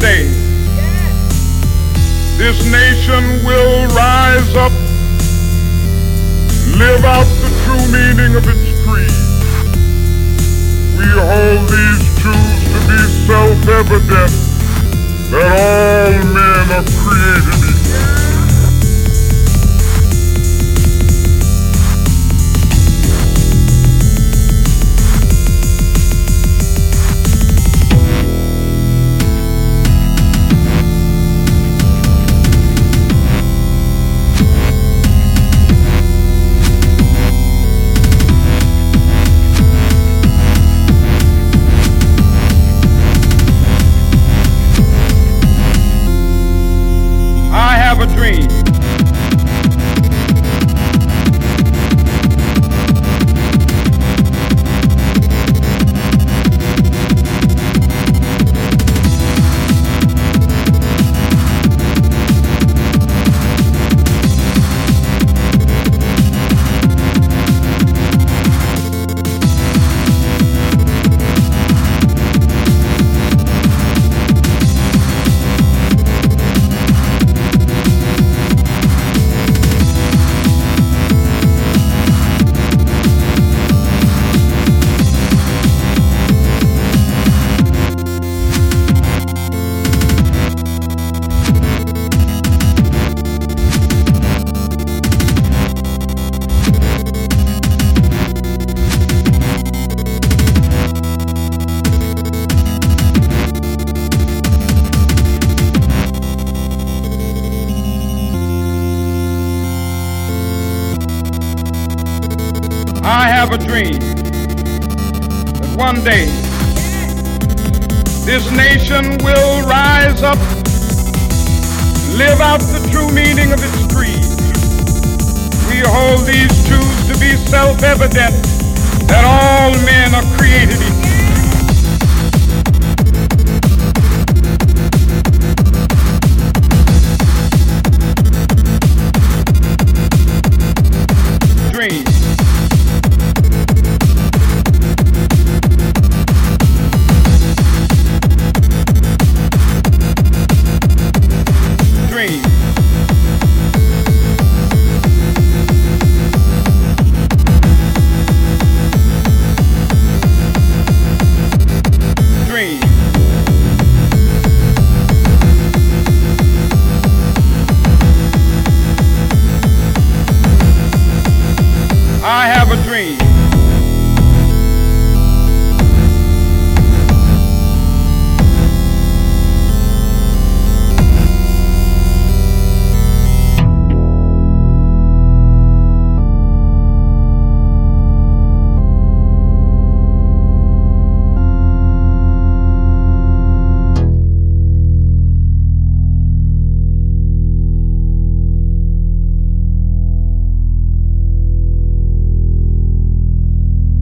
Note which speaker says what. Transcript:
Speaker 1: day. This nation will rise up, live out the true meaning of its creed. We hold these truths to be self-evident that all men I have a dream that one day this nation will rise up, live out the true meaning of its creed. We hold these truths to be self-evident that all